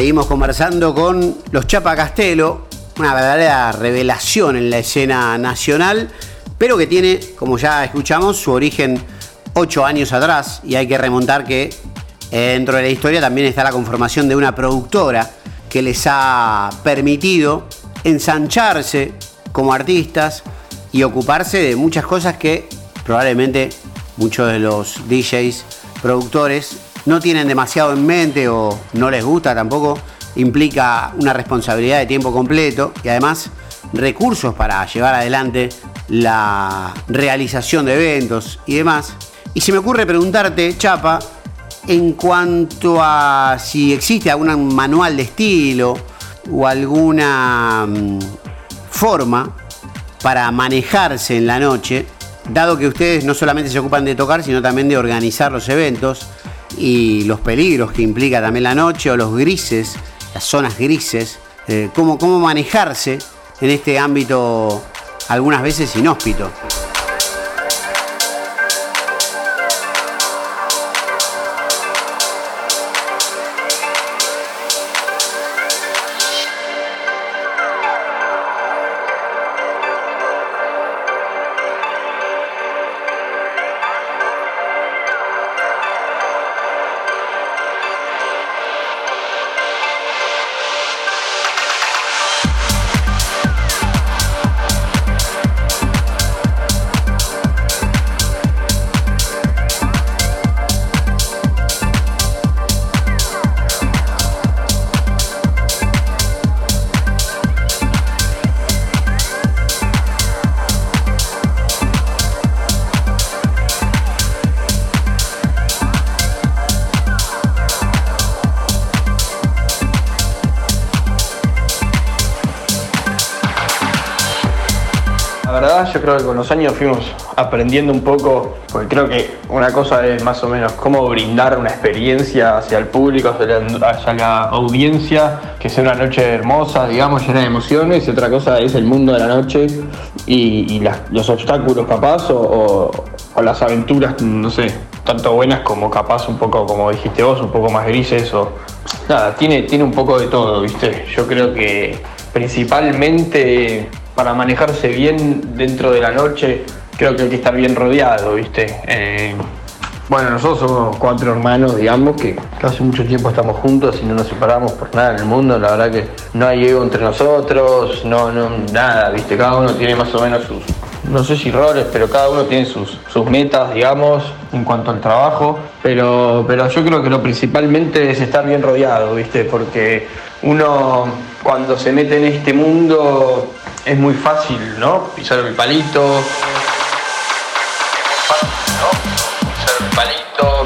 Seguimos conversando con los Chapa Castelo, una verdadera revelación en la escena nacional, pero que tiene, como ya escuchamos, su origen ocho años atrás y hay que remontar que dentro de la historia también está la conformación de una productora que les ha permitido ensancharse como artistas y ocuparse de muchas cosas que probablemente muchos de los DJs productores no tienen demasiado en mente o no les gusta tampoco, implica una responsabilidad de tiempo completo y además recursos para llevar adelante la realización de eventos y demás. Y se me ocurre preguntarte, Chapa, en cuanto a si existe algún manual de estilo o alguna forma para manejarse en la noche dado que ustedes no solamente se ocupan de tocar, sino también de organizar los eventos y los peligros que implica también la noche o los grises, las zonas grises, eh, cómo, cómo manejarse en este ámbito algunas veces inhóspito. Años fuimos aprendiendo un poco, porque creo que una cosa es más o menos cómo brindar una experiencia hacia el público, hacia la, audiencia, que sea una noche hermosa, digamos, llena de emociones, y otra cosa es el mundo de la noche y, los obstáculos capaz o, las aventuras, no sé, tanto buenas como capaz un poco, como dijiste vos, un poco más grises o... Nada, tiene, tiene un poco de todo, ¿viste? Yo creo que principalmente para manejarse bien dentro de la noche, creo que hay que estar bien rodeado, ¿viste? Eh, bueno, nosotros somos cuatro hermanos, digamos, que hace mucho tiempo estamos juntos y no nos separamos por nada en el mundo. La verdad que no hay ego entre nosotros, no, no, nada, ¿viste? Cada uno tiene más o menos sus, no sé si roles, pero cada uno tiene sus, sus metas, digamos, en cuanto al trabajo. Pero, pero yo creo que lo principalmente es estar bien rodeado, ¿viste? Porque uno cuando se mete en este mundo es muy fácil, ¿no? Pisar el palito. Pisar el palito.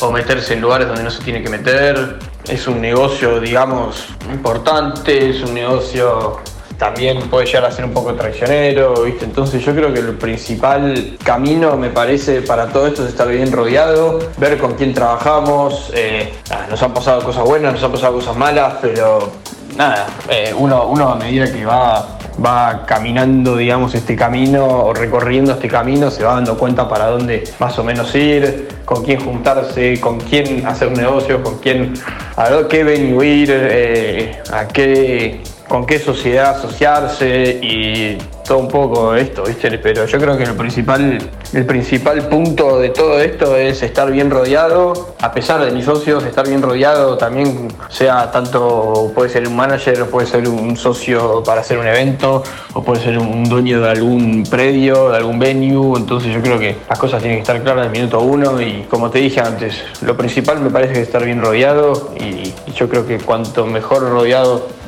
O meterse en lugares donde no se tiene que meter. Es un negocio, digamos, importante, es un negocio también puede llegar a ser un poco traicionero, ¿viste? Entonces yo creo que el principal camino, me parece, para todo esto es estar bien rodeado, ver con quién trabajamos, eh, nos han pasado cosas buenas, nos han pasado cosas malas, pero nada, eh, uno, a medida que va, va caminando, digamos, este camino o recorriendo este camino, se va dando cuenta para dónde más o menos ir, con quién juntarse, con quién hacer negocios, con quién, a qué venir, ir, eh, a qué con qué sociedad asociarse y todo un poco esto. Pero yo creo que el principal, el principal punto de todo esto es estar bien rodeado, a pesar de mis socios, estar bien rodeado también, sea tanto, puede ser un manager, o puede ser un socio para hacer un evento, o puede ser un dueño de algún predio, de algún venue, entonces yo creo que las cosas tienen que estar claras el minuto uno y como te dije antes, lo principal me parece que es estar bien rodeado y yo creo que cuanto mejor rodeado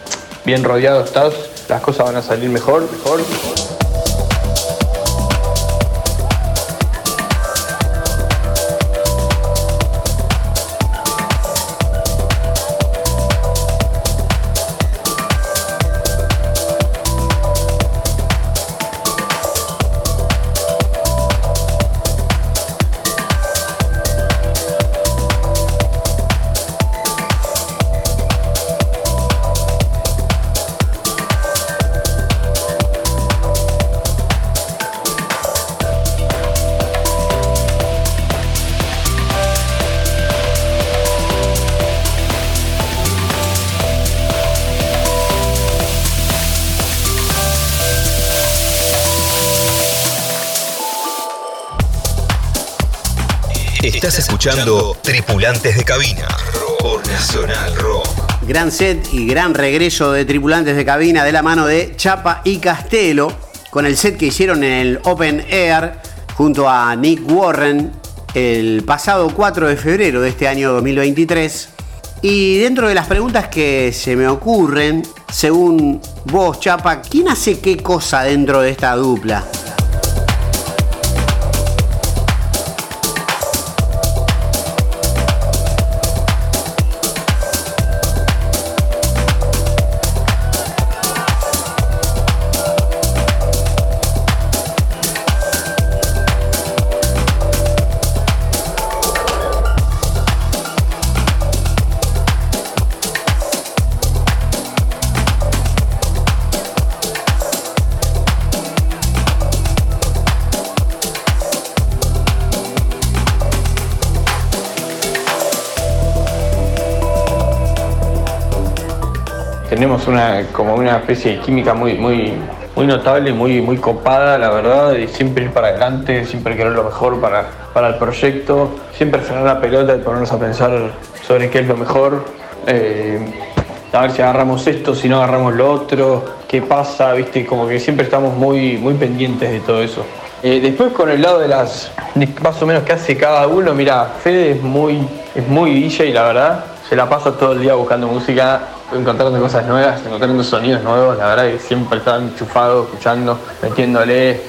bien rodeado estás, las cosas van a salir mejor, mejor. Estás escuchando Tripulantes de Cabina por Nacional Rock. Gran set y gran regreso de Tripulantes de Cabina de la mano de Chapa y Castelo con el set que hicieron en el Open Air junto a Nick Warren el pasado 4 de febrero de este año 2023. Y dentro de las preguntas que se me ocurren, según vos, Chapa, ¿quién hace qué cosa dentro de esta dupla? Tenemos una, como una especie de química muy, muy, muy notable, muy, muy copada, la verdad, y siempre ir para adelante, siempre querer lo mejor para, para el proyecto, siempre frenar la pelota y ponernos a pensar sobre qué es lo mejor. Eh, a ver si agarramos esto, si no agarramos lo otro, qué pasa, viste, como que siempre estamos muy, muy pendientes de todo eso. Eh, después con el lado de las, más o menos que hace cada uno, mira, Fede es muy, es muy DJ, la verdad, se la pasa todo el día buscando música, encontrando cosas nuevas, encontrando sonidos nuevos, la verdad que siempre está enchufado, escuchando, metiéndole,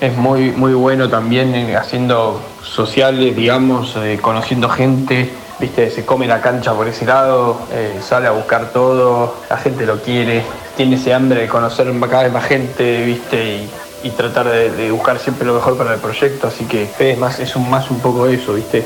es muy, muy bueno también eh, haciendo sociales, digamos, eh, conociendo gente, viste, se come la cancha por ese lado, eh, sale a buscar todo, la gente lo quiere, tiene ese hambre de conocer cada vez más gente, viste, y, tratar de, buscar siempre lo mejor para el proyecto, así que es más, es un, más un poco eso, viste.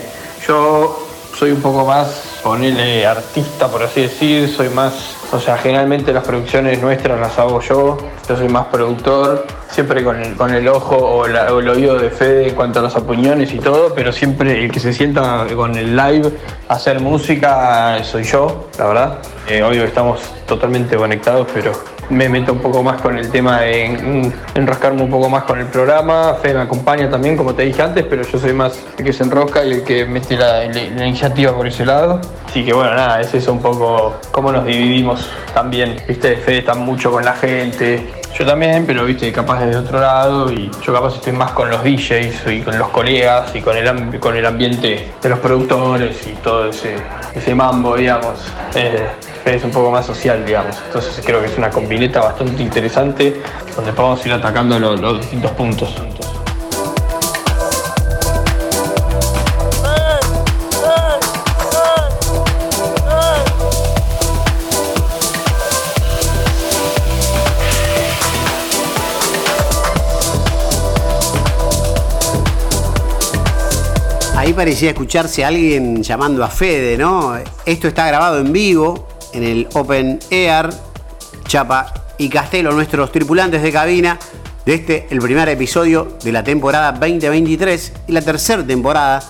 Yo soy un poco más, ponerle artista por así decir, soy más, o sea, generalmente las producciones nuestras las hago yo, yo soy más productor, siempre con el, con el ojo o, el oído de Fede en cuanto a las opiniones y todo, pero siempre el que se sienta con el live hacer música soy yo, la verdad. Eh, obvio que estamos totalmente conectados, pero me meto un poco más con el tema de enroscarme un poco más con el programa. Fede me acompaña también, como te dije antes, pero yo soy más el que se enrosca y el que mete la, iniciativa por ese lado. Así que bueno, nada, es eso un poco cómo nos dividimos también. Viste, Fede está mucho con la gente, yo también, pero viste, capaz desde otro lado y yo capaz estoy más con los DJs y con los colegas y con el, con el ambiente de los productores y todo ese, ese mambo, digamos. Eh, es un poco más social, digamos. Entonces creo que es una combineta bastante interesante donde podemos ir atacando los, los distintos puntos. Ahí parecía escucharse a alguien llamando a Fede, ¿no? Esto está grabado en vivo en el Open Air. Chapa y Castelo, nuestros tripulantes de cabina, de este, el primer episodio de la temporada 2023 y la tercera temporada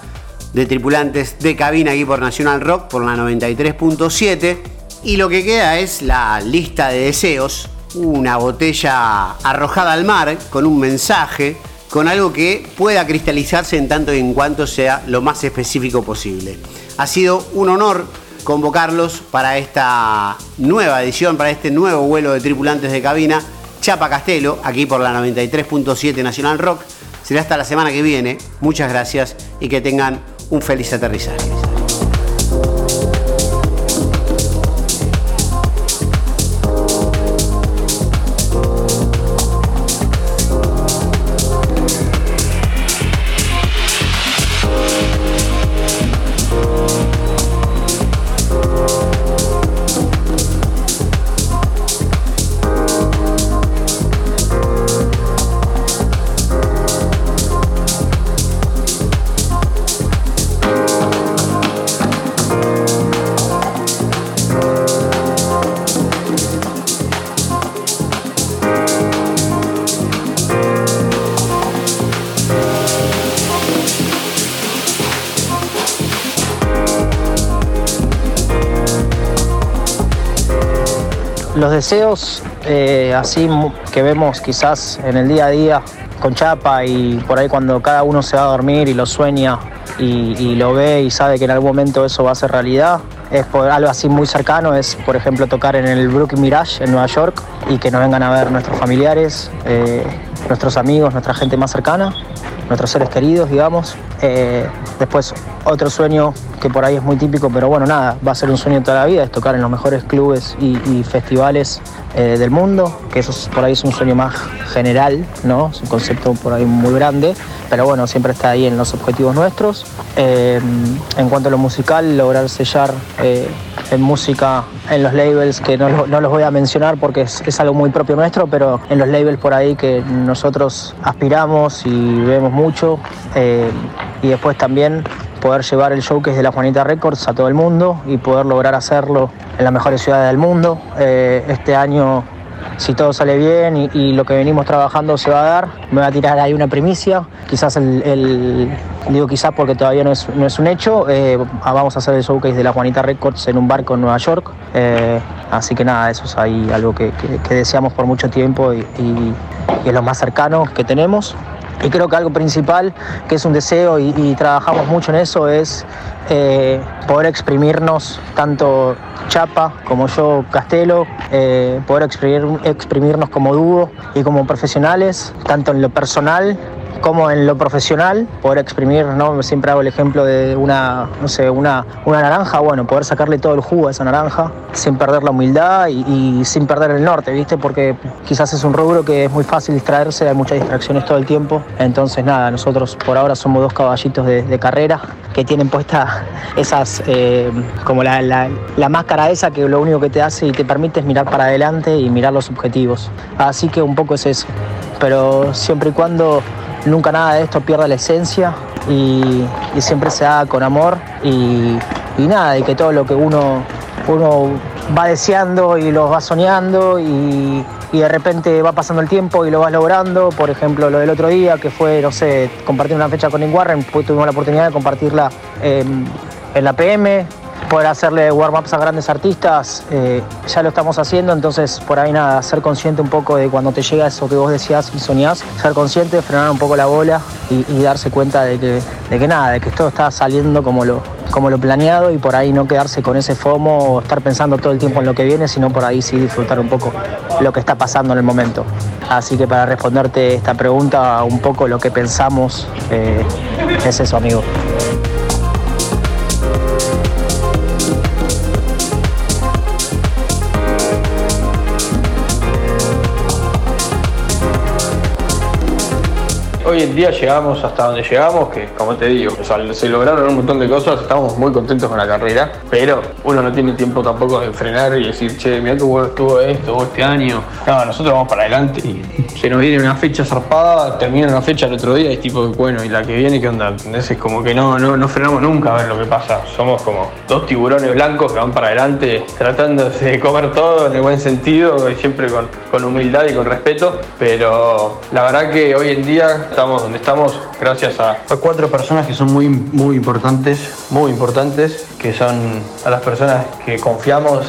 de tripulantes de cabina aquí por Nacional Rock, por la 93.7. Y lo que queda es la lista de deseos, una botella arrojada al mar con un mensaje con algo que pueda cristalizarse en tanto y en cuanto sea lo más específico posible. Ha sido un honor convocarlos para esta nueva edición, para este nuevo vuelo de tripulantes de cabina, Chapa Castelo, aquí por la 93.7 Nacional Rock. Será hasta la semana que viene. Muchas gracias y que tengan un feliz aterrizaje. Deseos eh, así que vemos quizás en el día a día con Chapa y por ahí cuando cada uno se va a dormir y lo sueña y, lo ve y sabe que en algún momento eso va a ser realidad, es por algo así muy cercano, es por ejemplo tocar en el Brooklyn Mirage en Nueva York y que nos vengan a ver nuestros familiares, eh, nuestros amigos, nuestra gente más cercana, nuestros seres queridos, digamos. Eh, después otro sueño que por ahí es muy típico, pero bueno, nada, va a ser un sueño toda la vida, es tocar en los mejores clubes y, festivales eh, del mundo, que eso por ahí es un sueño más general, ¿no? Es un concepto por ahí muy grande, pero bueno, siempre está ahí en los objetivos nuestros. Eh, en cuanto a lo musical, lograr sellar eh, en música en los labels, que no, los voy a mencionar porque es, algo muy propio nuestro, pero en los labels por ahí que nosotros aspiramos y vemos mucho. y después también poder llevar el show que es de la Juanita Records a todo el mundo y poder lograr hacerlo en las mejores ciudades del mundo. Eh, este año, si todo sale bien y, lo que venimos trabajando se va a dar, me va a tirar ahí una primicia. Quizás el, digo quizás porque todavía no es, no es un hecho, eh, vamos a hacer el showcase de la Juanita Records en un barco en Nueva York. Eh, Así que nada, eso es ahí algo que, deseamos por mucho tiempo y, es lo más cercano que tenemos. Y creo que algo principal, que es un deseo y, trabajamos mucho en eso, es eh, poder exprimirnos, tanto Chapa como yo, Castelo, eh, poder exprimirnos como dúo y como profesionales, tanto en lo personal como en lo profesional, poder exprimir, ¿no? Siempre hago el ejemplo de una, no sé, una, una naranja, bueno, poder sacarle todo el jugo a esa naranja sin perder la humildad y, sin perder el norte, ¿viste? Porque quizás es un rubro que es muy fácil distraerse, hay muchas distracciones todo el tiempo. Entonces, nada, nosotros por ahora somos dos caballitos de, carrera que tienen puesta esas, eh, como la, la, la máscara esa que lo único que te hace y te permite es mirar para adelante y mirar los objetivos. Así que un poco es eso. Pero siempre y cuando nunca nada de esto pierda la esencia y, siempre se haga con amor y, nada, y que todo lo que uno, uno va deseando y lo va soñando y, de repente va pasando el tiempo y lo vas logrando. Por ejemplo, lo del otro día que fue, no sé, compartir una fecha con Nick Warren, pues tuvimos la oportunidad de compartirla en la PM, poder hacerle warm-ups a grandes artistas, eh, ya lo estamos haciendo, entonces por ahí nada, ser consciente un poco de cuando te llega eso que vos decías y soñás, ser consciente, frenar un poco la bola y, darse cuenta de que, de que nada, de que todo está saliendo como lo, como lo planeado y por ahí no quedarse con ese FOMO o estar pensando todo el tiempo en lo que viene, sino por ahí sí disfrutar un poco lo que está pasando en el momento. Así que para responderte esta pregunta, un poco lo que pensamos eh, es eso, amigo. Hoy en día llegamos hasta donde llegamos, que como te digo, se lograron un montón de cosas, estamos muy contentos con la carrera, pero uno no tiene tiempo tampoco de frenar y decir, che, mira que estuvo esto este año. No, nosotros vamos para adelante y se nos viene una fecha zarpada, termina una fecha el otro día y tipo, bueno, y la que viene, ¿qué onda? ¿Entendés? Es como que no, no, no frenamos nunca a ver lo que pasa. Somos como dos tiburones blancos que van para adelante tratando de comer todo en el buen sentido y siempre con, con humildad y con respeto, pero la verdad que hoy en día donde estamos gracias a, cuatro personas que son muy, muy importantes, muy importantes, que son a las personas que confiamos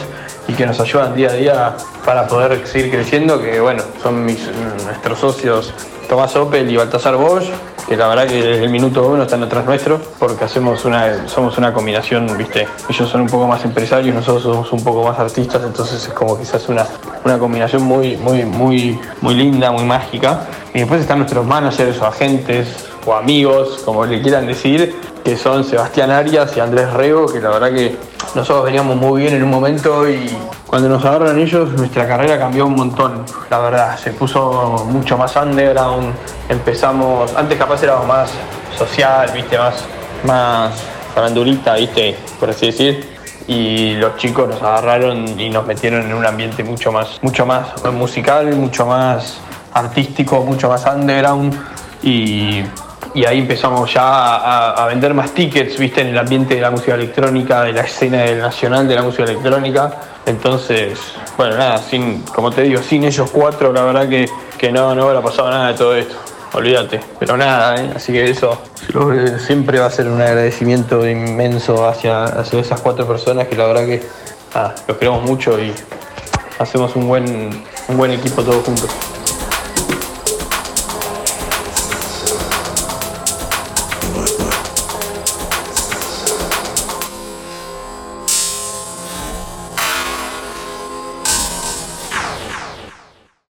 y que nos ayudan día a día para poder seguir creciendo, que bueno, son mis, nuestros socios Tomás Opel y Baltasar Bosch, que la verdad que el minuto uno están atrás nuestro, porque hacemos una, somos una combinación, viste, ellos son un poco más empresarios, nosotros somos un poco más artistas, entonces es como quizás una, una combinación muy, muy, muy, muy linda, muy mágica. Y después están nuestros managers o agentes o amigos, como le quieran decir, que son Sebastián Arias y Andrés Rego, que la verdad que nosotros veníamos muy bien en un momento y cuando nos agarran ellos nuestra carrera cambió un montón, la verdad, se puso mucho más underground, empezamos, antes capaz éramos más social, viste, más, más viste, por así decir, y los chicos nos agarraron y nos metieron en un ambiente mucho más, mucho más musical, mucho más artístico, mucho más underground. Y, ahí empezamos ya a, vender más tickets, viste, en el ambiente de la música electrónica, de la escena del nacional de la música electrónica. Entonces, bueno, nada, sin, como te digo, sin ellos cuatro, la verdad que, que no, no hubiera pasado nada de todo esto. Olvídate, pero nada, ¿eh? así que eso siempre va a ser un agradecimiento inmenso hacia, hacia esas cuatro personas que la verdad que los queremos mucho y hacemos un buen, un buen equipo todos juntos.